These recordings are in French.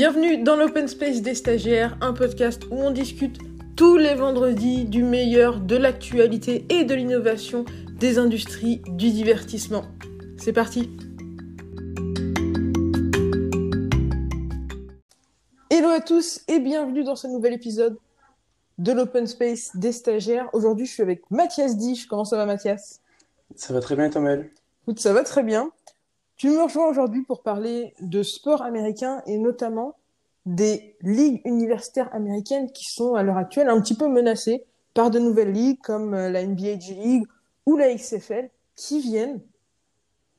Bienvenue dans l'Open Space des stagiaires, un podcast où on discute tous les vendredis du meilleur de l'actualité et de l'innovation des industries du divertissement. C'est parti Hello à tous et bienvenue dans ce nouvel épisode de l'Open Space des stagiaires. Aujourd'hui, je suis avec Mathias Dich. Comment ça va, Mathias? Ça va très bien, Tomel. Écoute, ça va très bien. Tu me rejoins aujourd'hui pour parler de sport américain et notamment des ligues universitaires américaines qui sont à l'heure actuelle un petit peu menacées par de nouvelles ligues comme euh, la NBA G League ou la XFL qui viennent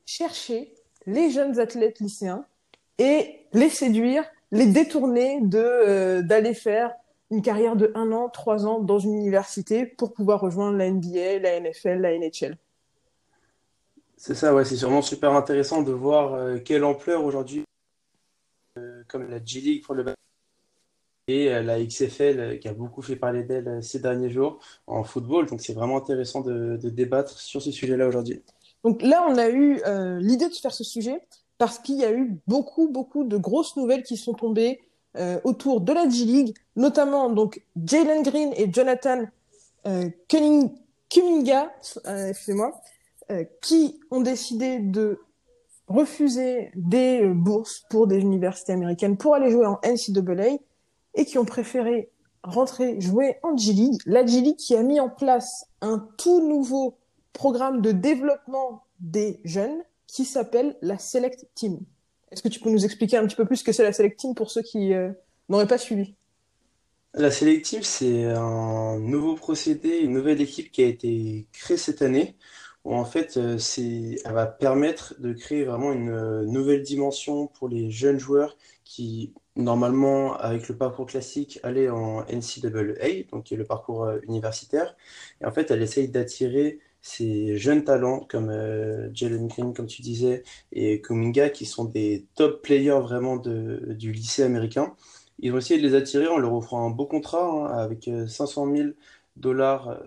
chercher les jeunes athlètes lycéens et les séduire, les détourner de euh, d'aller faire une carrière de un an, trois ans dans une université pour pouvoir rejoindre la NBA, la NFL, la NHL. C'est ça, ouais, c'est sûrement super intéressant de voir euh, quelle ampleur aujourd'hui, comme la G League pour le et euh, la XFL qui a beaucoup fait parler d'elle ces derniers jours en football. Donc c'est vraiment intéressant de, débattre sur ce sujet-là aujourd'hui. Donc là, on a eu l'idée de faire ce sujet parce qu'il y a eu beaucoup, beaucoup de grosses nouvelles qui sont tombées euh, autour de la G League, notamment donc Jalen Green et Jonathan euh, euh, excusez-moi, euh, qui ont décidé de refuser des bourses pour des universités américaines pour aller jouer en NCAA et qui ont préféré rentrer jouer en G League. La G League qui a mis en place un tout nouveau programme de développement des jeunes qui s'appelle la Select Team. Est-ce que tu peux nous expliquer un petit peu plus ce que c'est la Select Team pour ceux qui euh, n'auraient pas suivi? La Select Team, c'est un nouveau procédé, une nouvelle équipe qui a été créée cette année, où en fait, euh, elle va permettre de créer vraiment une euh, nouvelle dimension pour les jeunes joueurs qui, normalement, avec le parcours classique, allaient en NCAA, donc qui est le parcours universitaire. Et en fait, elle essaye d'attirer ces jeunes talents comme euh, Jalen Green, comme tu disais, et Kuminga, qui sont des top players vraiment de, du lycée américain. Ils vont essayer de les attirer en leur offrant un beau contrat hein, avec 500 euh, 000 dollars euh,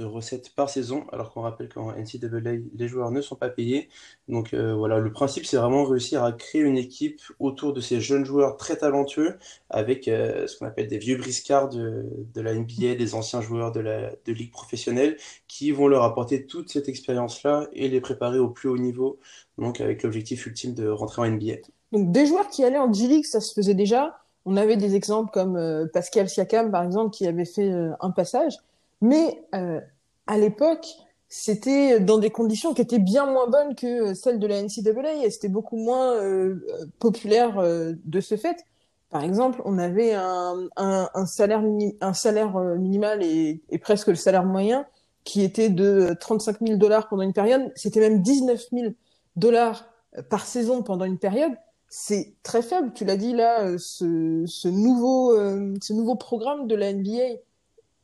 de recettes par saison, alors qu'on rappelle qu'en NCAA, les joueurs ne sont pas payés. Donc euh, voilà, le principe, c'est vraiment réussir à créer une équipe autour de ces jeunes joueurs très talentueux, avec euh, ce qu'on appelle des vieux briscards de, de, la NBA, des anciens joueurs de la de ligue professionnelle, qui vont leur apporter toute cette expérience-là et les préparer au plus haut niveau, donc avec l'objectif ultime de rentrer en NBA. Donc des joueurs qui allaient en G-League, ça se faisait déjà. On avait des exemples comme euh, Pascal Siakam, par exemple, qui avait fait un passage. Mais euh, à l'époque, c'était dans des conditions qui étaient bien moins bonnes que celles de la NCAA et c'était beaucoup moins euh, populaire euh, de ce fait. Par exemple, on avait un, un, un salaire, un salaire euh, minimal et, et, presque le salaire moyen qui était de 35 000 dollars pendant une période. C'était même 19 000 dollars par saison pendant une période. C'est très faible. Tu l'as dit là, ce, ce nouveau, ce nouveau programme de la NBA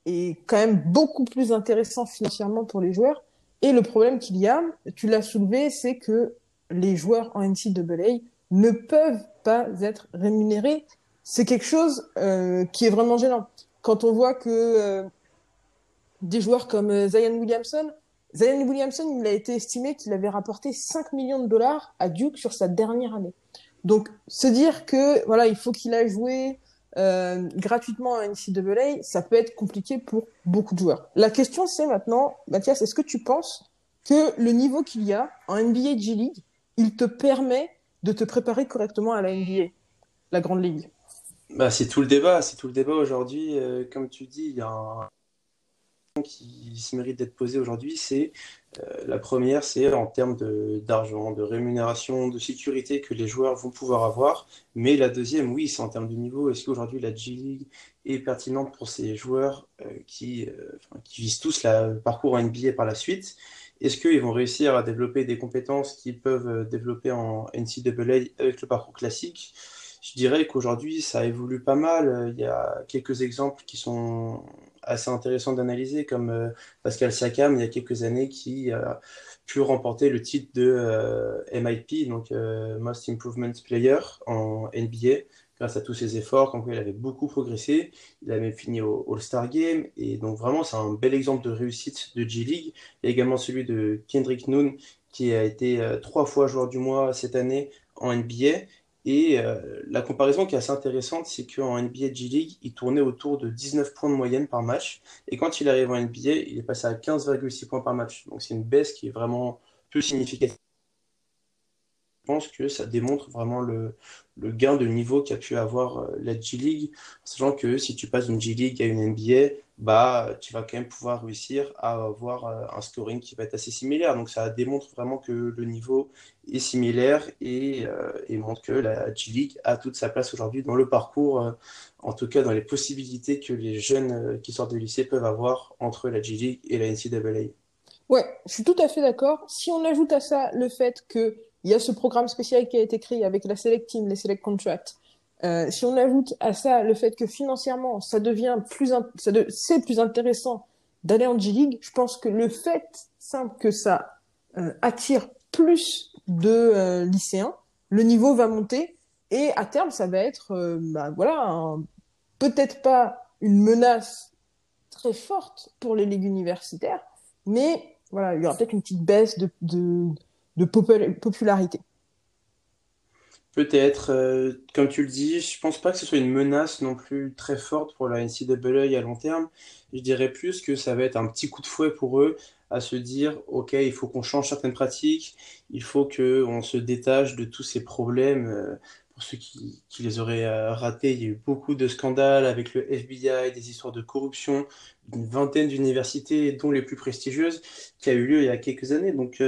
est quand même beaucoup plus intéressant financièrement pour les joueurs. Et le problème qu'il y a, tu l'as soulevé, c'est que les joueurs en NCAA ne peuvent pas être rémunérés. C'est quelque chose euh, qui est vraiment gênant. Quand on voit que euh, des joueurs comme euh, Zion Williamson, Zion Williamson, il a été estimé qu'il avait rapporté 5 millions de dollars à Duke sur sa dernière année. Donc, se dire que voilà, il faut qu'il a joué euh, gratuitement à NCAA, ça peut être compliqué pour beaucoup de joueurs. La question c'est maintenant, Mathias, est-ce que tu penses que le niveau qu'il y a en NBA G League, il te permet de te préparer correctement à la NBA, la grande ligue? Bah, C'est tout le débat, c'est tout le débat aujourd'hui. Euh, comme tu dis, il y a un qui se mérite d'être posée aujourd'hui, c'est euh, la première, c'est en termes d'argent, de, rémunération, de sécurité que les joueurs vont pouvoir avoir. Mais la deuxième, oui, c'est en termes de niveau. Est-ce qu'aujourd'hui la G League est pertinente pour ces joueurs euh, qui, euh, qui visent tous le parcours en NBA par la suite? Est-ce qu'ils vont réussir à développer des compétences qu'ils peuvent développer en NCAA avec le parcours classique? Je dirais qu'aujourd'hui, ça évolue pas mal. Il y a quelques exemples qui sont assez intéressants d'analyser, comme euh, Pascal Siakam, il y a quelques années, qui a pu remporter le titre de euh, MIP, donc euh, Most Improvement Player en NBA, grâce à tous ses efforts. Quand il avait beaucoup progressé, il a même fini au All-Star Game. Et donc vraiment, c'est un bel exemple de réussite de G-League. Il y a également celui de Kendrick Nunn, qui a été trois fois joueur du mois cette année en NBA Et euh, la comparaison qui est assez intéressante, c'est qu'en NBA G-League, il tournait autour de 19 points de moyenne par match. Et quand il arrive en NBA, il est passé à 15,6 points par match. Donc c'est une baisse qui est vraiment peu significative. Je pense que ça démontre vraiment le, gain de niveau qu'a pu avoir euh, la G-League, sachant que si tu passes d'une G-League à une NBA, bah, tu vas quand même pouvoir réussir à avoir euh, un scoring qui va être assez similaire. Donc ça démontre vraiment que le niveau est similaire et, euh, montre que la G-League a toute sa place aujourd'hui dans le parcours, en tout cas dans les possibilités que les jeunes qui sortent de lycée peuvent avoir entre la G-League et la NCAA. Ouais, je suis tout à fait d'accord. Si on ajoute à ça le fait que il y a ce programme spécial qui a été créé avec la Select Team, les Select Contracts. Euh, si on ajoute à ça le fait que financièrement, ça devient plus, c'est plus intéressant d'aller en G-League, je pense que le fait simple que ça euh, attire plus de euh, lycéens, le niveau va monter et à terme, ça va être, euh, bah, voilà, peut-être pas une menace très forte pour les ligues universitaires, mais voilà, il y aura peut-être une petite baisse de, de de popularité. Peut-être, euh, comme tu le dis, je pense pas que ce soit une menace non plus très forte pour la NCAA à long terme. Je dirais plus que ça va être un petit coup de fouet pour eux à se dire, OK, il faut qu'on change certaines pratiques, il faut qu'on se détache de tous ces problèmes. Euh, pour ceux qui, les auraient euh, ratés, il y a eu beaucoup de scandales avec le FBI, des histoires de corruption, d'une vingtaine d'universités, dont les plus prestigieuses, qui a eu lieu il y a quelques années. Donc,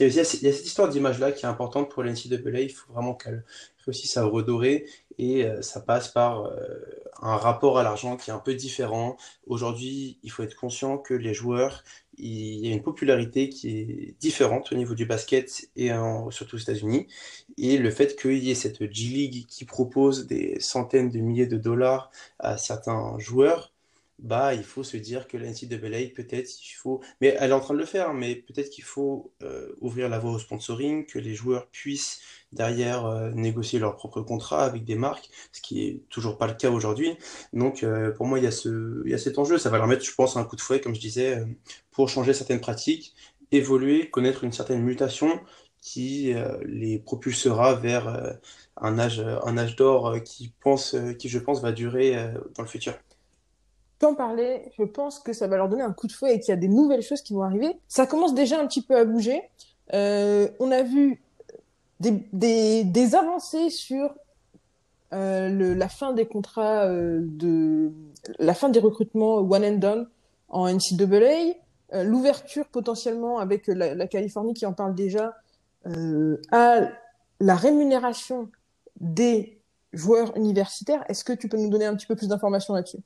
il y, a, cette histoire d'image-là qui est importante pour l'NCAA. Il faut vraiment qu'elle réussisse à redorer et euh, ça passe par euh, un rapport à l'argent qui est un peu différent. Aujourd'hui, il faut être conscient que les joueurs, il y a une popularité qui est différente au niveau du basket et surtout aux États-Unis. Et le fait qu'il y ait cette G-League qui propose des centaines de milliers de dollars à certains joueurs, bah, il faut se dire que la NCAA, peut-être, il faut, mais elle est en train de le faire, mais peut-être qu'il faut euh, ouvrir la voie au sponsoring, que les joueurs puissent derrière euh, négocier leur propre contrat avec des marques, ce qui est toujours pas le cas aujourd'hui. Donc, euh, pour moi, il y a ce, il y a cet enjeu. Ça va leur mettre, je pense, un coup de fouet, comme je disais, pour changer certaines pratiques, évoluer, connaître une certaine mutation qui les propulsera vers un âge, un âge d'or qui qui je pense va durer dans le futur en parler, je pense que ça va leur donner un coup de fouet et qu'il y a des nouvelles choses qui vont arriver. Ça commence déjà un petit peu à bouger. Euh, on a vu des, avancées sur euh, le, la fin des contrats euh, de la fin des recrutements one and done en NCAA, l'ouverture potentiellement avec la, Californie qui en parle déjà à la rémunération des joueurs universitaires. Est-ce que tu peux nous donner un petit peu plus d'informations là-dessus?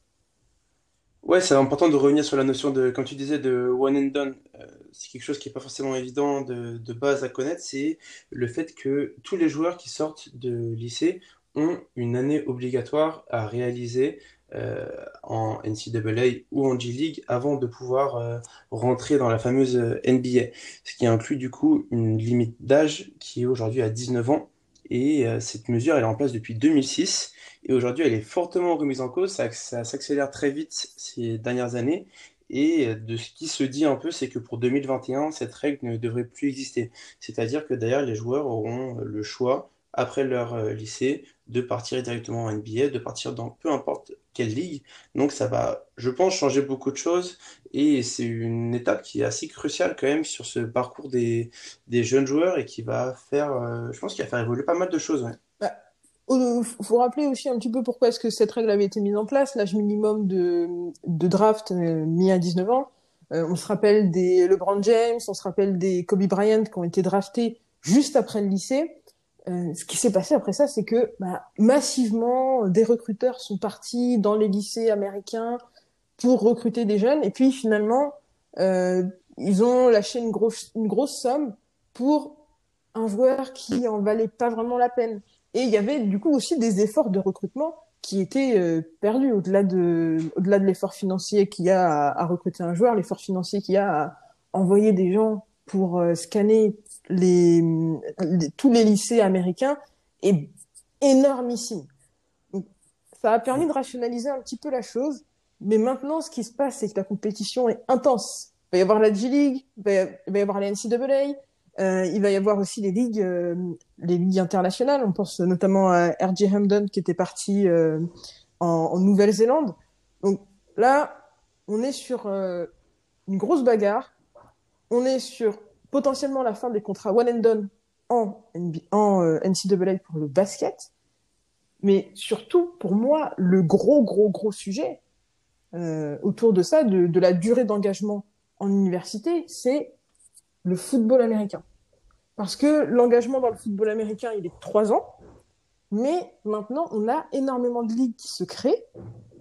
Ouais, c'est important de revenir sur la notion de, comme tu disais, de one and done. Euh, c'est quelque chose qui est pas forcément évident de, de base à connaître, c'est le fait que tous les joueurs qui sortent de lycée ont une année obligatoire à réaliser euh, en NCAA ou en G-League avant de pouvoir euh, rentrer dans la fameuse NBA. Ce qui inclut du coup une limite d'âge qui est aujourd'hui à 19 ans. Et euh, cette mesure, est en place depuis 2006. Et aujourd'hui, elle est fortement remise en cause. Ça, ça s'accélère très vite ces dernières années. Et de ce qui se dit un peu, c'est que pour 2021, cette règle ne devrait plus exister. C'est-à-dire que d'ailleurs, les joueurs auront le choix, après leur euh, lycée, de partir directement en NBA, de partir dans peu importe quelle ligue. Donc ça va, je pense, changer beaucoup de choses. Et c'est une étape qui est assez cruciale quand même sur ce parcours des, jeunes joueurs et qui va faire, euh, je pense, qu'il va faire évoluer pas mal de choses. Ouais. Il faut rappeler aussi un petit peu pourquoi est-ce que cette règle avait été mise en place, l'âge minimum de, de draft euh, mis à 19 ans. Euh, on se rappelle des LeBron James, on se rappelle des Kobe Bryant qui ont été draftés juste après le lycée. Euh, ce qui s'est passé après ça, c'est que bah, massivement des recruteurs sont partis dans les lycées américains pour recruter des jeunes, et puis finalement, euh, ils ont lâché une grosse, une grosse somme pour un joueur qui en valait pas vraiment la peine. Et il y avait du coup aussi des efforts de recrutement qui étaient euh, perdus au-delà de, au-delà de l'effort financier qu'il y a à, à recruter un joueur, l'effort financier qu'il y a à envoyer des gens pour euh, scanner les, tous les lycées américains est énormissime. Donc, ça a permis de rationaliser un petit peu la chose, mais maintenant, ce qui se passe, c'est que la compétition est intense. Il va y avoir la G-League, il va y avoir la NCAA, Euh, il va y avoir aussi les ligues, euh, les ligues internationales. On pense notamment à R.J. Hampton qui était parti euh, en, en Nouvelle-Zélande. Donc là, on est sur une grosse bagarre. On est sur potentiellement la fin des contrats one and done en, NB en euh, NCAA pour le basket. Mais surtout, pour moi, le gros, gros, gros sujet euh, autour de ça, de, la durée d'engagement en université, c'est le football américain. Parce que l'engagement dans le football américain, il est de trois ans, mais maintenant, on a énormément de ligues qui se créent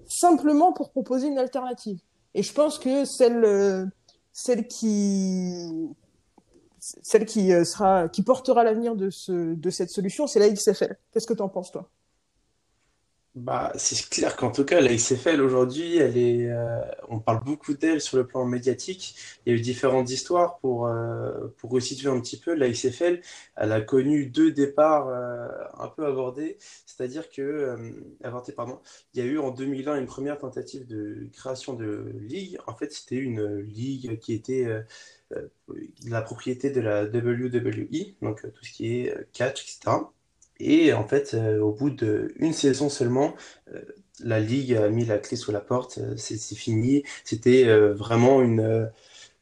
simplement pour proposer une alternative. Et je pense que celle, euh, celle qui, celle qui euh, sera, qui portera l'avenir de ce, de cette solution, c'est la XFL. Qu'est-ce que tu en penses, toi? Bah, c'est clair qu'en tout cas, la XFL aujourd'hui, elle est, euh, on parle beaucoup d'elle sur le plan médiatique. Il y a eu différentes histoires pour, euh, pour resituer un petit peu. La XFL, elle a connu deux départs euh, un peu abordés, c'est-à-dire que, euh, avortés, pardon, il y a eu en 2001 une première tentative de création de ligue. En fait, c'était une ligue qui était euh, euh, la propriété de la WWE, donc tout ce qui est catch, etc. Et en fait, euh, au bout d'une saison seulement, euh, la Ligue a mis la clé sous la porte. euh, c'est fini. C'était euh, vraiment une, euh,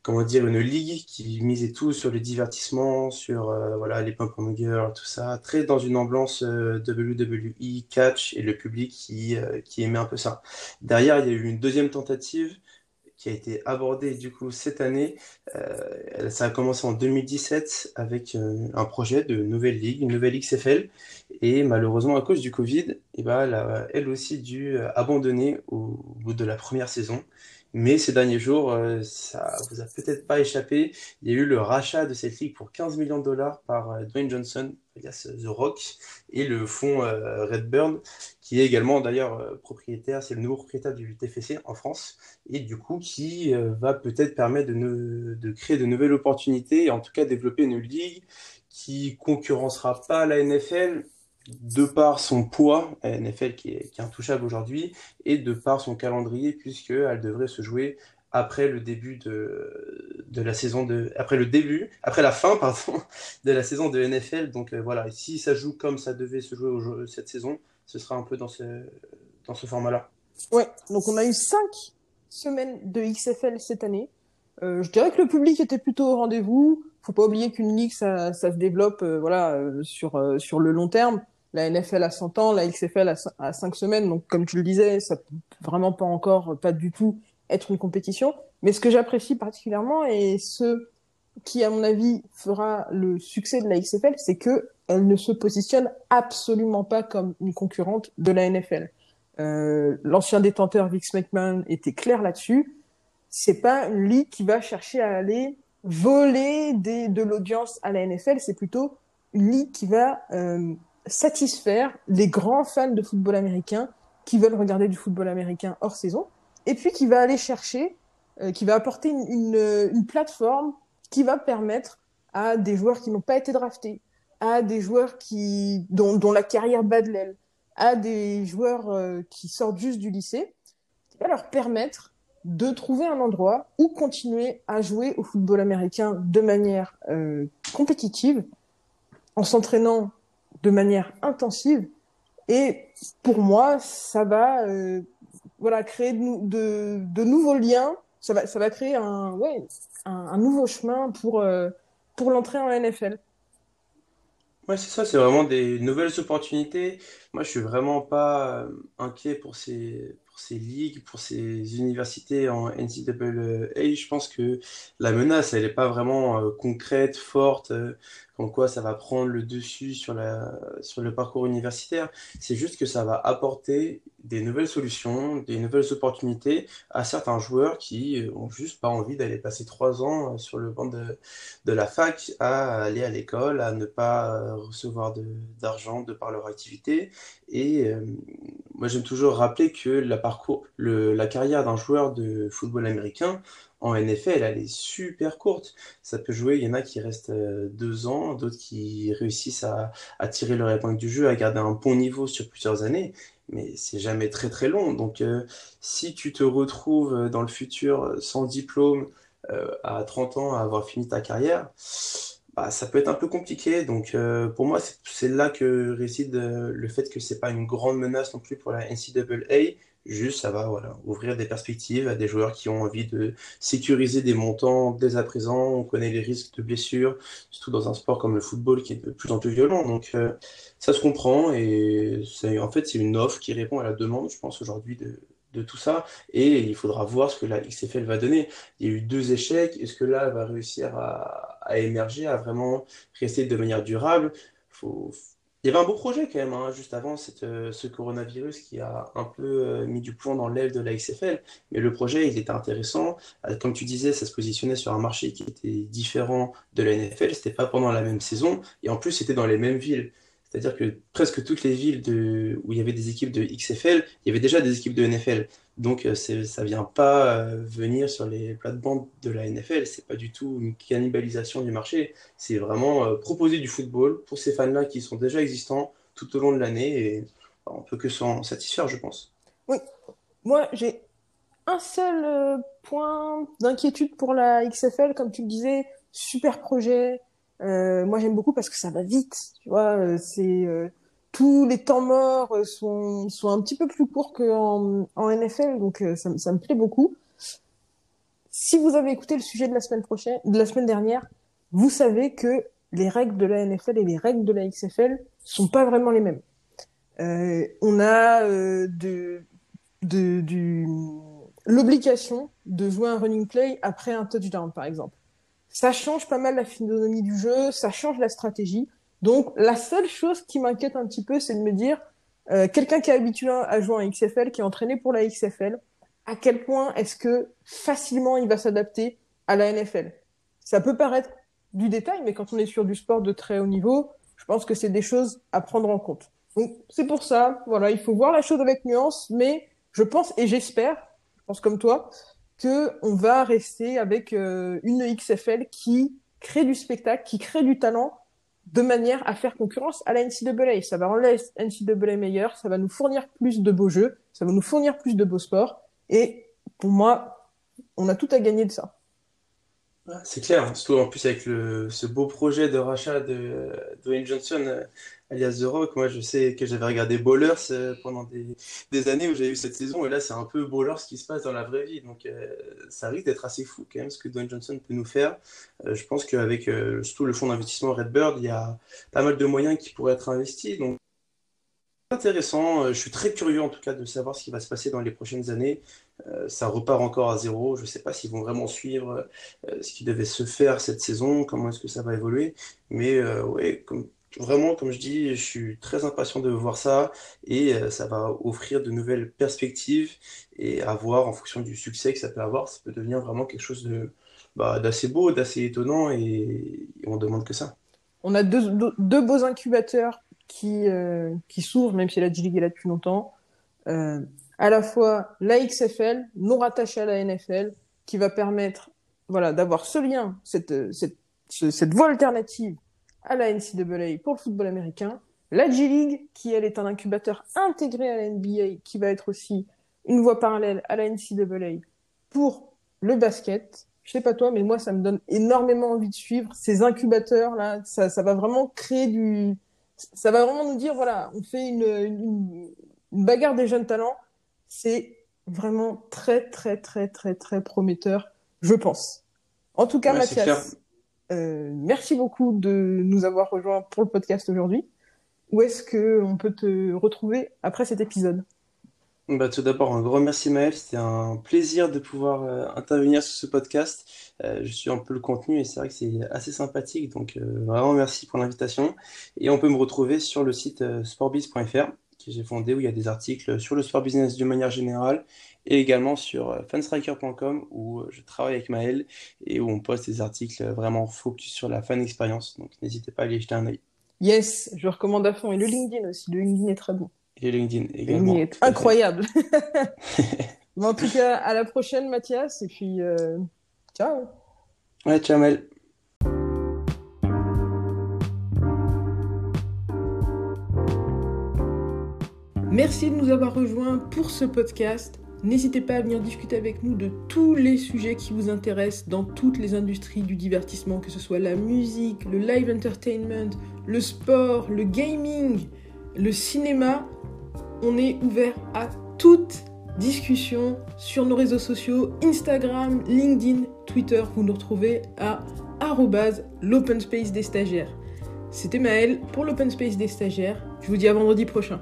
comment dire, une ligue qui misait tout sur le divertissement, sur euh, voilà les pom-pom tout ça, très dans une ambiance WWE, catch et le public qui qui aimait un peu ça. Derrière, il y a eu une deuxième tentative qui a été abordée du coup cette année. Euh, ça a commencé en 2017 avec euh, un projet de nouvelle ligue, une nouvelle XFL. Et malheureusement, à cause du Covid, eh ben, elle a aussi dû euh, abandonner au bout de la première saison. Mais ces derniers jours, euh, ça vous a peut-être pas échappé. Il y a eu le rachat de cette ligue pour 15 millions de dollars par euh, Dwayne Johnson, alias The Rock, et le fonds euh, Redburn, qui est également d'ailleurs euh, propriétaire, c'est le nouveau propriétaire du TFC en France, et du coup qui euh, va peut-être permettre de, ne- de créer de nouvelles opportunités, et en tout cas développer une ligue qui concurrencera pas la NFL de par son poids, NFL qui est, est intouchable aujourd'hui, et de par son calendrier, puisqu'elle devrait se jouer après le début de, de la saison de, après le début, après la fin, pardon, de la saison de NFL. Donc euh, voilà, si ça joue comme ça devait se jouer cette saison, ce sera un peu dans ce, dans ce format-là. Ouais, donc on a eu cinq semaines de XFL cette année. Euh, je dirais que le public était plutôt au rendez-vous. Faut pas oublier qu'une ligue, ça, ça se développe euh, voilà, sur, sur le long terme. La NFL a 100 ans, la XFL a 5 semaines. Donc, comme tu le disais, ça peut vraiment pas encore, pas du tout être une compétition. Mais ce que j'apprécie particulièrement et ce qui, à mon avis, fera le succès de la XFL, c'est que elle ne se positionne absolument pas comme une concurrente de la NFL. Euh, l'ancien détenteur Vince McMahon était clair là-dessus. C'est pas une ligue qui va chercher à aller voler des, de l'audience à la NFL. C'est plutôt une ligue qui va euh, satisfaire les grands fans de football américain qui veulent regarder du football américain hors saison, et puis qui va aller chercher, euh, qui va apporter une, plateforme qui va permettre à des joueurs qui n'ont pas été draftés, à des joueurs qui dont, dont la carrière bat de l'aile, à des joueurs euh, qui sortent juste du lycée, qui va leur permettre de trouver un endroit où continuer à jouer au football américain de manière euh, compétitive, en s'entraînant de manière intensive. Et pour moi, ça va euh, voilà, créer de, de, nouveaux liens. Ça va, ça va créer un, ouais, un, nouveau chemin pour, euh, pour l'entrée en NFL. Ouais, c'est ça, c'est vraiment des nouvelles opportunités. Moi, je suis vraiment pas euh, inquiet pour ces, pour ces ligues, pour ces universités en NCAA. Je pense que la menace, elle n'est pas vraiment concrète, forte, comme quoi ça va prendre le dessus sur le parcours universitaire. C'est juste que ça va apporter des nouvelles solutions, des nouvelles opportunités à certains joueurs qui ont juste pas envie d'aller passer trois ans sur le banc de la fac à aller à l'école, à ne pas recevoir d'argent de par leur activité. Et euh, moi, j'aime toujours rappeler que la parcours, la carrière d'un joueur de football américain en NFL, elle est super courte. Ça peut jouer, il y en a qui restent euh, deux ans, d'autres qui réussissent à, tirer leur épingle du jeu, à garder un bon niveau sur plusieurs années. Mais c'est jamais très très long. Donc, euh, si tu te retrouves dans le futur sans diplôme, euh, à 30 ans à avoir fini ta carrière, bah, ça peut être un peu compliqué. Donc euh, pour moi, c'est là que réside euh, le fait que c'est pas une grande menace non plus pour la NCAA. Juste, ça va voilà, ouvrir des perspectives à des joueurs qui ont envie de sécuriser des montants dès à présent. On connaît les risques de blessures, surtout dans un sport comme le football qui est de plus en plus violent. Donc euh, ça se comprend et en fait c'est une offre qui répond à la demande, je pense aujourd'hui de, de tout ça. Et il faudra voir ce que la XFL va donner. Il y a eu deux échecs. Est-ce que là, elle va réussir à, à, émerger, à vraiment rester de manière durable? Faut, Il y avait un beau projet quand même, hein, juste avant euh, ce coronavirus qui a un peu euh, mis du plomb dans l'aile de la XFL. Mais le projet, il était intéressant. Euh, comme tu disais, ça se positionnait sur un marché qui était différent de la NFL. C'était pas pendant la même saison. Et en plus, c'était dans les mêmes villes. C'est-à-dire que presque toutes les villes où il y avait des équipes de XFL, il y avait déjà des équipes de NFL. Donc euh, ça ne vient pas euh, venir sur les plates-bandes de la NFL. C'est pas du tout une cannibalisation du marché. C'est vraiment euh, proposer du football pour ces fans-là qui sont déjà existants tout au long de l'année et on peut que s'en satisfaire, je pense. Oui, moi j'ai un seul point d'inquiétude pour la XFL, comme tu le disais, super projet, moi, j'aime beaucoup parce que ça va vite. Tu vois, c'est tous les temps morts sont sont un petit peu plus courts qu'en en NFL, donc ça, ça me plaît beaucoup. Si vous avez écouté le sujet de la semaine prochaine, de la semaine dernière, vous savez que les règles de la NFL et les règles de la XFL sont pas vraiment les mêmes. Euh, on a euh, de, de, du, l'obligation de jouer un running play après un touchdown, par exemple ça change pas mal la physionomie du jeu, ça change la stratégie. Donc la seule chose qui m'inquiète un petit peu, c'est de me dire, euh, quelqu'un qui est habitué à jouer en XFL, qui est entraîné pour la XFL, à quel point est-ce que facilement il va s'adapter à la NFL Ça peut paraître du détail, mais quand on est sur du sport de très haut niveau, je pense que c'est des choses à prendre en compte. Donc c'est pour ça, voilà, il faut voir la chose avec nuance, mais je pense et j'espère, je pense comme toi, on va rester avec euh, une XFL qui crée du spectacle, qui crée du talent, de manière à faire concurrence à la NCAA. Ça va rendre la NCAA meilleure, ça va nous fournir plus de beaux jeux, ça va nous fournir plus de beaux sports. Et pour moi, on a tout à gagner de ça. C'est clair, surtout en plus avec ce beau projet de rachat de Dwayne Johnson, euh, alias The Rock. Moi, je sais que j'avais regardé Ballers euh, pendant des, années où j'avais eu cette saison, et là, c'est un peu Ballers ce qui se passe dans la vraie vie. Donc, euh, ça risque d'être assez fou quand même ce que Dwayne Johnson peut nous faire. je pense qu'avec surtout le fonds d'investissement Redbird, il y a pas mal de moyens qui pourraient être investis. Donc, intéressant. Je suis très curieux en tout cas de savoir ce qui va se passer dans les prochaines années. Euh, ça repart encore à zéro. Je ne sais pas s'ils vont vraiment suivre euh, ce qui devait se faire cette saison, comment est-ce que ça va évoluer. Mais euh, comme, vraiment, comme je dis, je suis très impatient de voir ça et ça va offrir de nouvelles perspectives et à voir en fonction du succès que ça peut avoir, ça peut devenir vraiment quelque chose de bah, d'assez beau, d'assez étonnant et, on demande que ça. On a deux, deux, beaux incubateurs qui, qui s'ouvrent, même si la G-League est là depuis longtemps à la fois la XFL, non rattachée à la NFL, qui va permettre voilà, d'avoir ce lien, cette, cette, cette voie alternative à la NCAA pour le football américain, la G-League, qui elle est un incubateur intégré à la NBA, qui va être aussi une voie parallèle à la NCAA pour le basket. Je sais pas toi, mais moi, ça me donne énormément envie de suivre ces incubateurs-là. Ça, ça va vraiment créer du... Ça va vraiment nous dire, voilà, on fait une, une, une bagarre des jeunes talents c'est vraiment très, très, très, très, très prometteur, je pense. En tout cas, Mathias, euh, merci beaucoup de nous avoir rejoints pour le podcast aujourd'hui. Où est-ce qu'on peut te retrouver après cet épisode? Bah, tout d'abord, un grand merci Maël, c'était un plaisir de pouvoir euh, intervenir sur ce podcast. Euh, je suis un peu le contenu et c'est vrai que c'est assez sympathique, donc vraiment merci pour l'invitation. Et on peut me retrouver sur le site sportbiz.fr que j'ai fondé où il y a des articles sur le sport business de manière générale et également sur euh, fanstriker.com où euh, je travaille avec Maël et où on poste des articles vraiment focus sur la fan expérience. Donc n'hésitez pas à aller jeter un œil. Yes, je recommande à fond. Et le LinkedIn aussi. Le LinkedIn est très bon. Et LinkedIn également. incroyable. en tout cas, à la prochaine, Mathias. Et puis, euh, ciao. Ouais, ciao, Maël. Merci de nous avoir rejoints pour ce podcast. N'hésitez pas à venir discuter avec nous de tous les sujets qui vous intéressent dans toutes les industries du divertissement, que ce soit la musique, le live entertainment, le sport, le gaming, le cinéma. On est ouvert à toute discussion sur nos réseaux sociaux, Instagram, LinkedIn, Twitter. Vous nous retrouvez à l'open space des stagiaires. C'était Maëlle pour l'open space des stagiaires. Je vous dis à vendredi prochain.